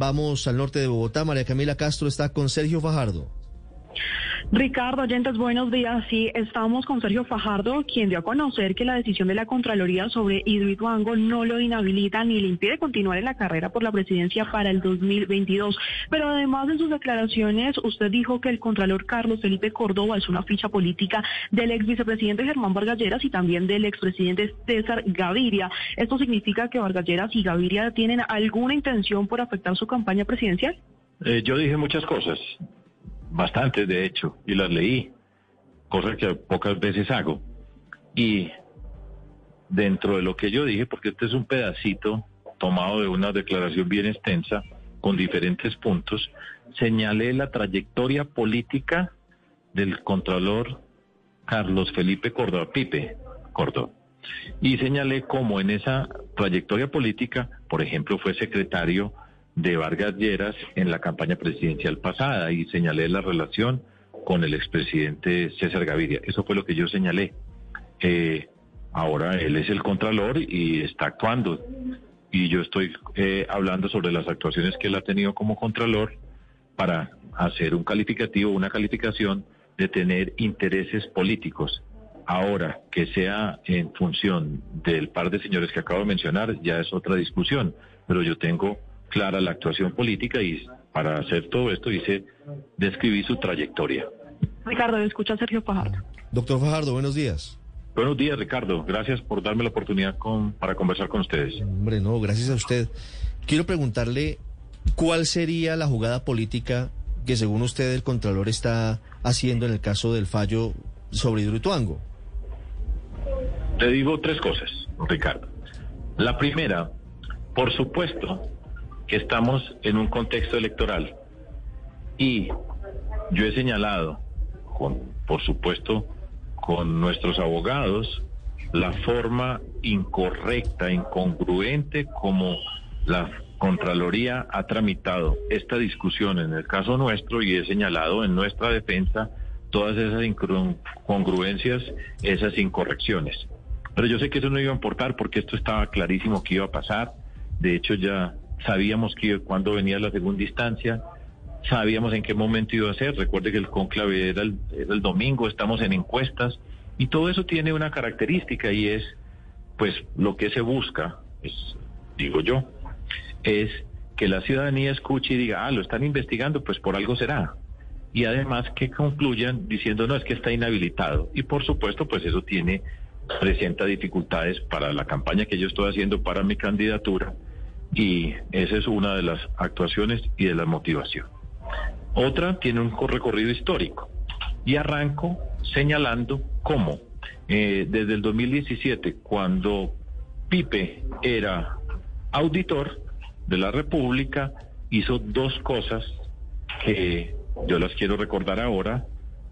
Vamos al norte de Bogotá. María Camila Castro está con Sergio Fajardo. Ricardo, oyentes, buenos días. Sí, estamos con Sergio Fajardo, quien dio a conocer que la decisión de la Contraloría sobre Hidroituango no lo inhabilita ni le impide continuar en la carrera por la presidencia para el 2022. Pero además en sus declaraciones, usted dijo que el Contralor Carlos Felipe Córdoba es una ficha política del ex vicepresidente Germán Vargalleras y también del expresidente César Gaviria. ¿Esto significa que Vargalleras y Gaviria tienen alguna intención por afectar su campaña presidencial? Eh, yo dije muchas cosas bastantes de hecho, y las leí, cosa que pocas veces hago. Y dentro de lo que yo dije, porque este es un pedacito tomado de una declaración bien extensa, con diferentes puntos, señalé la trayectoria política del Contralor Carlos Felipe Córdoba, Pipe Córdoba. Y señalé cómo en esa trayectoria política, por ejemplo, fue secretario de Vargas Lleras en la campaña presidencial pasada y señalé la relación con el expresidente César Gaviria. Eso fue lo que yo señalé. Eh, ahora él es el contralor y está actuando. Y yo estoy eh, hablando sobre las actuaciones que él ha tenido como contralor para hacer un calificativo, una calificación de tener intereses políticos. Ahora, que sea en función del par de señores que acabo de mencionar, ya es otra discusión, pero yo tengo clara la actuación política y para hacer todo esto hice describí su trayectoria. Ricardo, escucha a Sergio Fajardo. Doctor Fajardo, buenos días. Buenos días, Ricardo. Gracias por darme la oportunidad con, para conversar con ustedes. Hombre, no, gracias a usted. Quiero preguntarle cuál sería la jugada política que según usted el Contralor está haciendo en el caso del fallo sobre Hidroituango. Te digo tres cosas, Ricardo. La primera, por supuesto, que estamos en un contexto electoral y yo he señalado, con, por supuesto, con nuestros abogados, la forma incorrecta, incongruente como la Contraloría ha tramitado esta discusión en el caso nuestro y he señalado en nuestra defensa todas esas incongruencias, esas incorrecciones. Pero yo sé que eso no iba a importar porque esto estaba clarísimo que iba a pasar. De hecho, ya sabíamos que cuando venía la segunda instancia, sabíamos en qué momento iba a ser. Recuerde que el conclave era el, domingo, estamos en encuestas y todo eso tiene una característica y es, pues, lo que se busca, es, digo yo, es que la ciudadanía escuche y diga, ah, lo están investigando, pues por algo será. Y además que concluyan diciendo, no, es que está inhabilitado. Y por supuesto, pues eso tiene, presenta dificultades para la campaña que yo estoy haciendo para mi candidatura y esa es una de las actuaciones y de la motivación. Otra tiene un recorrido histórico y arranco señalando cómo eh, desde el 2017, cuando Pipe era auditor de la República, hizo dos cosas que yo las quiero recordar ahora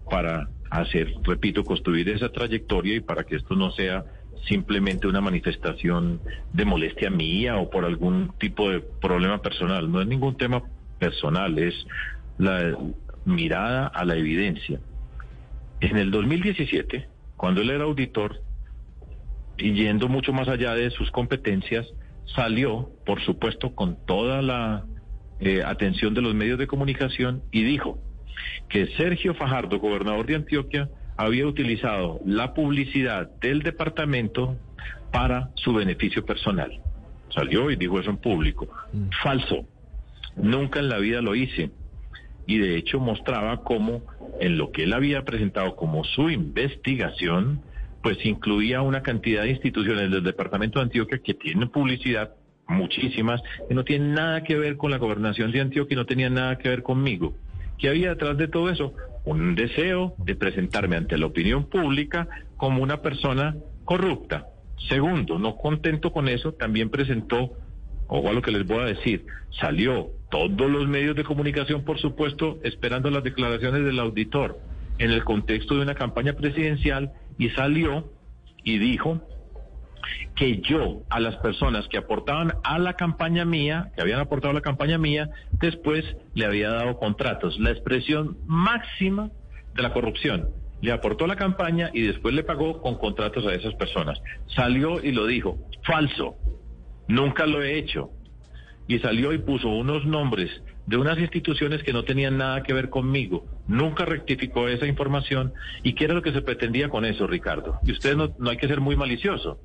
para hacer, repito, construir esa trayectoria y para que esto no sea simplemente una manifestación de molestia mía o por algún tipo de problema personal. No es ningún tema personal, es la mirada a la evidencia. En el 2017, cuando él era auditor, y yendo mucho más allá de sus competencias, salió, por supuesto, con toda la eh, atención de los medios de comunicación y dijo que Sergio Fajardo, gobernador de Antioquia, había utilizado la publicidad del departamento para su beneficio personal. Salió y dijo eso en público. Mm. Falso. Nunca en la vida lo hice. Y de hecho mostraba cómo en lo que él había presentado como su investigación, pues incluía una cantidad de instituciones del departamento de Antioquia que tienen publicidad, muchísimas, que no tienen nada que ver con la gobernación de Antioquia y no tenían nada que ver conmigo. ¿Qué había detrás de todo eso? Un deseo de presentarme ante la opinión pública como una persona corrupta. Segundo, no contento con eso, también presentó ojo a lo que les voy a decir, salió todos los medios de comunicación, por supuesto, esperando las declaraciones del auditor en el contexto de una campaña presidencial y salió y dijo que yo a las personas que aportaban a la campaña mía, que habían aportado a la campaña mía, después le había dado contratos. La expresión máxima de la corrupción. Le aportó la campaña y después le pagó con contratos a esas personas. Salió y lo dijo, falso, nunca lo he hecho. Y salió y puso unos nombres de unas instituciones que no tenían nada que ver conmigo. Nunca rectificó esa información. ¿Y qué era lo que se pretendía con eso, Ricardo? Y usted no, no hay que ser muy malicioso.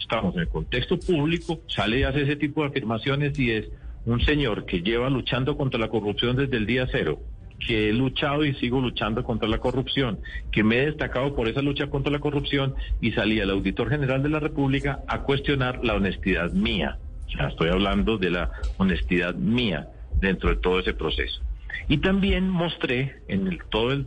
Estamos en el contexto público, sale y hace ese tipo de afirmaciones y es un señor que lleva luchando contra la corrupción desde el día cero, que he luchado y sigo luchando contra la corrupción, que me he destacado por esa lucha contra la corrupción y salía el auditor general de la República a cuestionar la honestidad mía. O estoy hablando de la honestidad mía dentro de todo ese proceso. Y también mostré en el, todo el,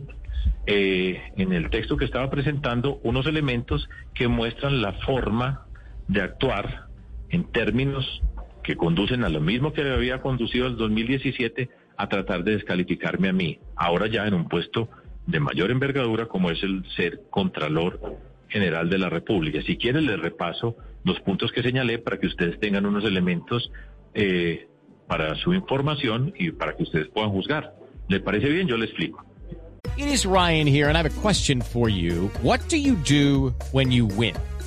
eh, en el texto que estaba presentando unos elementos que muestran la forma de actuar en términos que conducen a lo mismo que había conducido el 2017 a tratar de descalificarme a mí, ahora ya en un puesto de mayor envergadura como es el ser Contralor General de la República. Si quieren les repaso los puntos que señalé para que ustedes tengan unos elementos eh, para su información y para que ustedes puedan juzgar. ¿Le parece bien? Yo le explico. It is Ryan here and I have a question for you. What do you do when you win?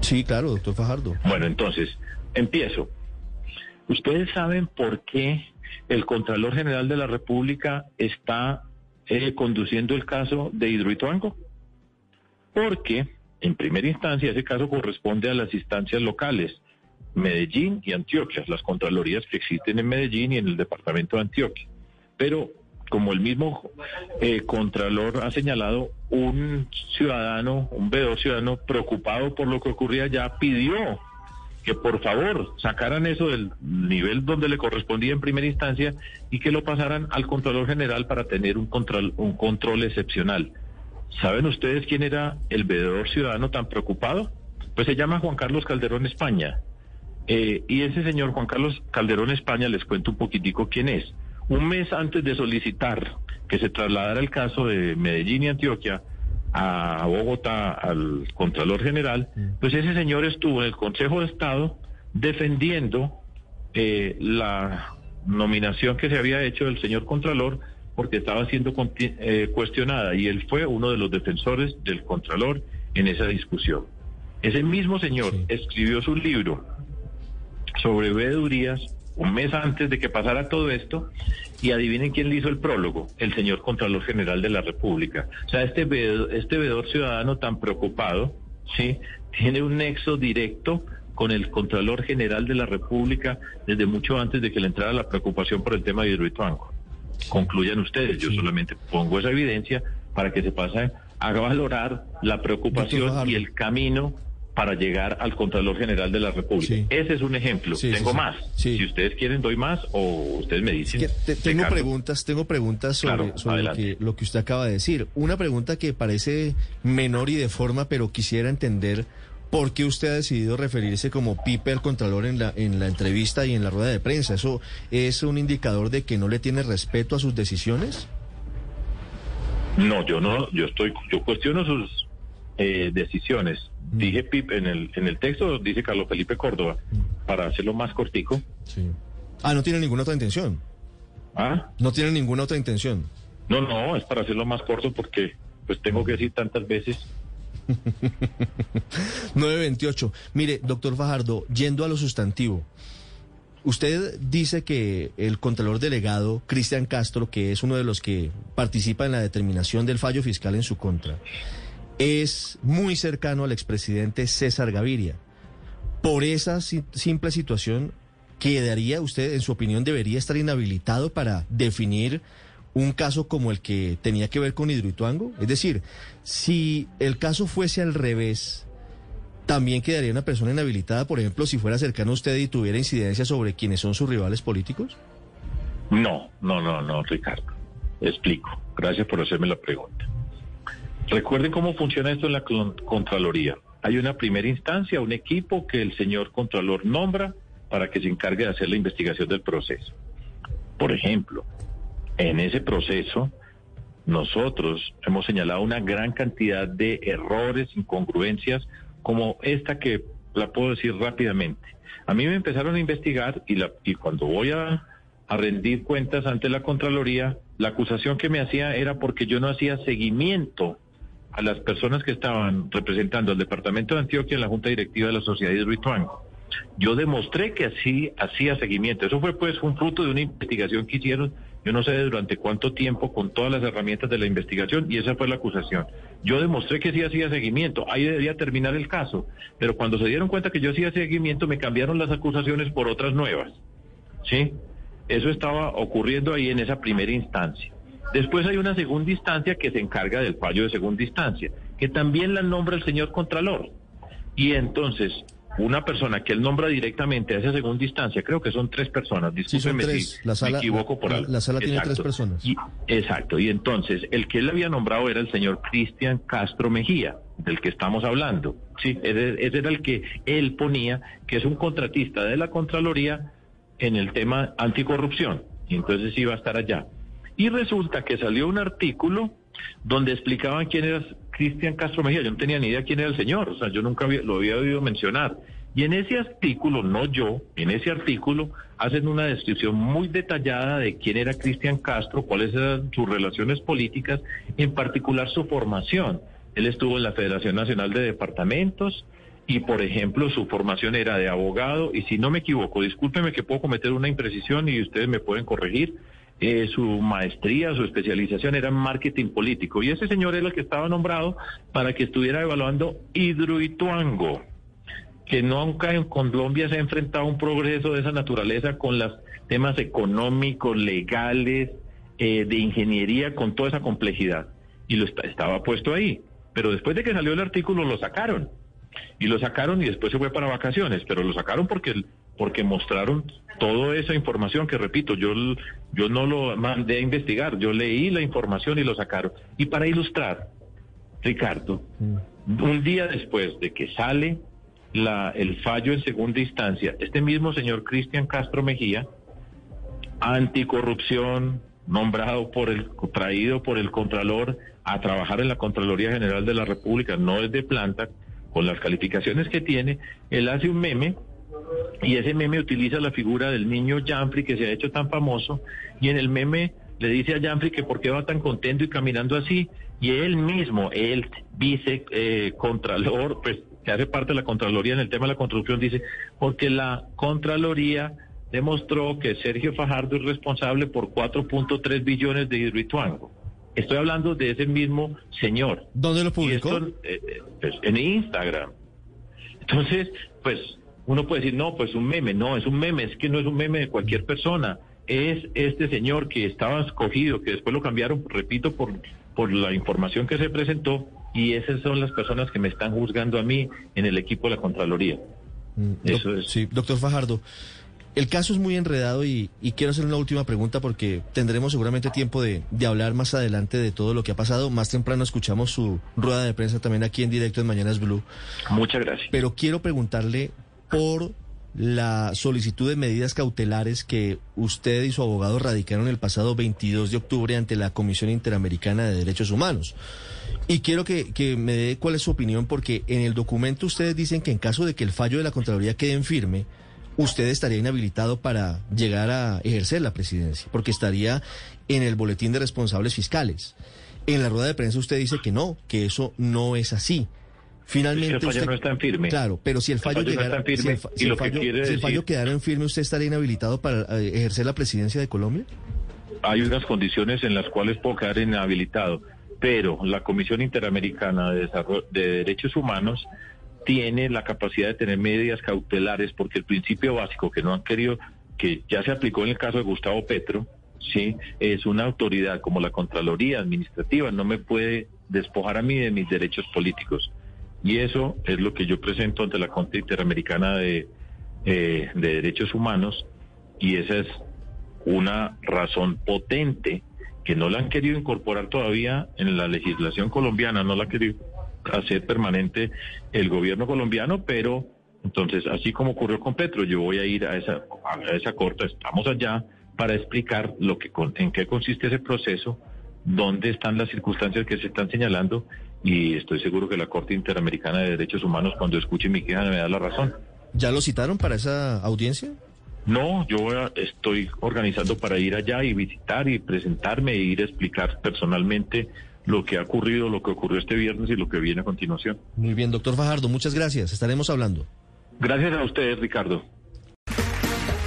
Sí, claro, doctor Fajardo. Bueno, entonces, empiezo. ¿Ustedes saben por qué el Contralor General de la República está eh, conduciendo el caso de Hidroituango? Porque, en primera instancia, ese caso corresponde a las instancias locales, Medellín y Antioquia, las Contralorías que existen en Medellín y en el departamento de Antioquia. Pero, como el mismo eh, Contralor ha señalado, un ciudadano, un veedor ciudadano preocupado por lo que ocurría ya pidió que por favor sacaran eso del nivel donde le correspondía en primera instancia y que lo pasaran al Contralor General para tener un control, un control excepcional. ¿Saben ustedes quién era el veedor ciudadano tan preocupado? Pues se llama Juan Carlos Calderón España. Eh, y ese señor Juan Carlos Calderón España, les cuento un poquitico quién es. Un mes antes de solicitar que se trasladara el caso de Medellín y Antioquia, a Bogotá al Contralor General, pues ese señor estuvo en el Consejo de Estado defendiendo eh, la nominación que se había hecho del señor Contralor porque estaba siendo eh, cuestionada y él fue uno de los defensores del Contralor en esa discusión. Ese mismo señor escribió su libro sobre veedurías un mes antes de que pasara todo esto, y adivinen quién le hizo el prólogo, el señor Contralor General de la República. O sea, este veedor, este veedor ciudadano tan preocupado, ¿sí? Tiene un nexo directo con el Contralor General de la República desde mucho antes de que le entrara la preocupación por el tema de Hidroituango. Concluyan ustedes, yo solamente pongo esa evidencia para que se pase a valorar la preocupación y el camino para llegar al Contralor General de la República. Ese es un ejemplo. tengo más. Si ustedes quieren, doy más o ustedes me dicen. tengo preguntas, tengo preguntas sobre, lo, que, lo que usted acaba de decir. Una pregunta que parece menor y de forma, pero quisiera entender por qué usted ha decidido referirse como Pipe al Contralor en la, en la entrevista y en la rueda de prensa. ¿Eso es un indicador de que no le tiene respeto a sus decisiones? No, yo no, yo estoy, yo cuestiono sus eh, decisiones. Mm. Dije Pip en el, en el texto, dice Carlos Felipe Córdoba, mm. para hacerlo más cortico. Ah, no tiene ninguna otra intención. ¿Ah? No tiene ninguna otra intención. No, no, es para hacerlo más corto porque pues tengo que decir tantas veces. 928. Mire, doctor Fajardo, yendo a lo sustantivo. Usted dice que el contralor delegado, Cristian Castro, que es uno de los que participa en la determinación del fallo fiscal en su contra, es muy cercano al expresidente César Gaviria. Por esa simple situación, ¿quedaría usted, en su opinión, debería estar inhabilitado para definir un caso como el que tenía que ver con Hidroituango? Es decir, si el caso fuese al revés, ¿también quedaría una persona inhabilitada, por ejemplo, si fuera cercano a usted y tuviera incidencia sobre quienes son sus rivales políticos? No, no, no, no, Ricardo. Explico. Gracias por hacerme la pregunta. Recuerden cómo funciona esto en la Contraloría. Hay una primera instancia, un equipo que el señor Contralor nombra para que se encargue de hacer la investigación del proceso. Por ejemplo, en ese proceso, nosotros hemos señalado una gran cantidad de errores, incongruencias, como esta que la puedo decir rápidamente. A mí me empezaron a investigar y, la, y cuando voy a, a rendir cuentas ante la Contraloría, la acusación que me hacía era porque yo no hacía seguimiento a las personas que estaban representando al Departamento de Antioquia en la Junta Directiva de la Sociedad Hidroituango. Yo demostré que así hacía seguimiento. Eso fue pues un fruto de una investigación que hicieron, yo no sé durante cuánto tiempo, con todas las herramientas de la investigación, y esa fue la acusación. Yo demostré que sí hacía seguimiento, ahí debería terminar el caso, pero cuando se dieron cuenta que yo hacía seguimiento, me cambiaron las acusaciones por otras nuevas. ¿Sí? Eso estaba ocurriendo ahí en esa primera instancia. Después hay una segunda instancia que se encarga del fallo de segunda instancia, que también la nombra el señor Contralor. Y entonces, una persona que él nombra directamente a esa segunda instancia, creo que son tres personas, discúlpeme si la sala, me equivoco por la, algo. La sala tiene tres personas. Y- exacto, y entonces el que él había nombrado era el señor Cristian Castro Mejía, del que estamos hablando. Sí, ese, ese era el que él ponía, que es un contratista de la Contraloría en el tema anticorrupción, y entonces iba a estar allá. Y resulta que salió un artículo donde explicaban quién era Cristian Castro Mejía. Yo no tenía ni idea quién era el señor, o sea, yo nunca había- lo había oído mencionar. Y en ese artículo, no yo, en ese artículo hacen una descripción muy detallada de quién era Cristian Castro, cuáles eran sus relaciones políticas, en particular su formación. Él estuvo en la Federación Nacional de Departamentos y, por ejemplo, su formación era de abogado y si no me equivoco, discúlpeme que puedo cometer una imprecisión y ustedes me pueden corregir, eh, su maestría, su especialización era en marketing político. Y ese señor era el que estaba nombrado para que estuviera evaluando Hidroituango, que nunca en Colombia se ha enfrentado a un progreso de esa naturaleza con los temas económicos, legales, eh, de ingeniería, con toda esa complejidad. Y lo estaba puesto ahí. Pero después de que salió el artículo lo sacaron. Y lo sacaron y después se fue para vacaciones, pero lo sacaron porque porque mostraron toda esa información que repito, yo yo no lo mandé a investigar, yo leí la información y lo sacaron. Y para ilustrar, Ricardo, un día después de que sale la, el fallo en segunda instancia, este mismo señor Cristian Castro Mejía, anticorrupción, nombrado por el, traído por el Contralor a trabajar en la Contraloría General de la República, no es de planta, con las calificaciones que tiene, él hace un meme y ese meme utiliza la figura del niño Janfrey que se ha hecho tan famoso y en el meme le dice a Janfrey que por qué va tan contento y caminando así y él mismo, el vice eh, contralor, pues que hace parte de la Contraloría en el tema de la construcción, dice, porque la Contraloría demostró que Sergio Fajardo es responsable por 4.3 billones de hidroituango. Estoy hablando de ese mismo señor. ¿Dónde lo publicó? esto, eh, eh, pues, en Instagram. Entonces, pues uno puede decir, no, pues un meme, no, es un meme, es que no es un meme de cualquier persona, es este señor que estaba escogido, que después lo cambiaron, repito, por, por la información que se presentó, y esas son las personas que me están juzgando a mí en el equipo de la Contraloría. Mm, Eso es. Sí, doctor Fajardo. El caso es muy enredado y, y quiero hacer una última pregunta porque tendremos seguramente tiempo de, de hablar más adelante de todo lo que ha pasado. Más temprano escuchamos su rueda de prensa también aquí en directo en Mañanas Blue. Muchas gracias. Pero quiero preguntarle por la solicitud de medidas cautelares que usted y su abogado radicaron el pasado 22 de octubre ante la Comisión Interamericana de Derechos Humanos. Y quiero que, me dé cuál es su opinión, porque en el documento ustedes dicen que en caso de que el fallo de la Contraloría quede en firme, usted estaría inhabilitado para llegar a ejercer la presidencia, porque estaría en el boletín de responsables fiscales. En la rueda de prensa usted dice que no, que eso no es así. Finalmente, que el fallo usted- no está en firme. Claro, pero si el fallo, llegara, si el, si si fallo quedara en firme, ¿usted estaría inhabilitado para eh, ejercer la presidencia de Colombia? hay unas condiciones en las cuales puedo quedar inhabilitado, pero la Comisión Interamericana de, Desarrollo- de Derechos Humanos tiene la capacidad de tener medidas cautelares porque el principio básico que no han querido, que ya se aplicó en el caso de Gustavo Petro, sí, es una autoridad como la Contraloría Administrativa, no me puede despojar a mí de mis derechos políticos. Y eso es lo que yo presento ante la Corte Interamericana de, eh, de Derechos Humanos y esa es una razón potente que no la han querido incorporar todavía en la legislación colombiana, no la ha querido hacer permanente el gobierno colombiano, pero entonces, así como ocurrió con Petro, yo voy a ir a esa, a esa corte, estamos allá para explicar lo que en qué consiste ese proceso, dónde están las circunstancias que se están señalando y estoy seguro que la Corte Interamericana de Derechos Humanos cuando escuche mi queja me da la razón. ¿Ya lo citaron para esa audiencia? No, yo estoy organizando para ir allá y visitar y presentarme e ir a explicar personalmente lo que ha ocurrido, lo que ocurrió este viernes y lo que viene a continuación. Muy bien, doctor Fajardo, muchas gracias. Estaremos hablando. Gracias a ustedes, Ricardo.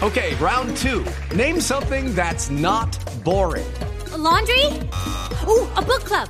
Okay, round two. Name something that's not boring. laundry? Ooh, a book club.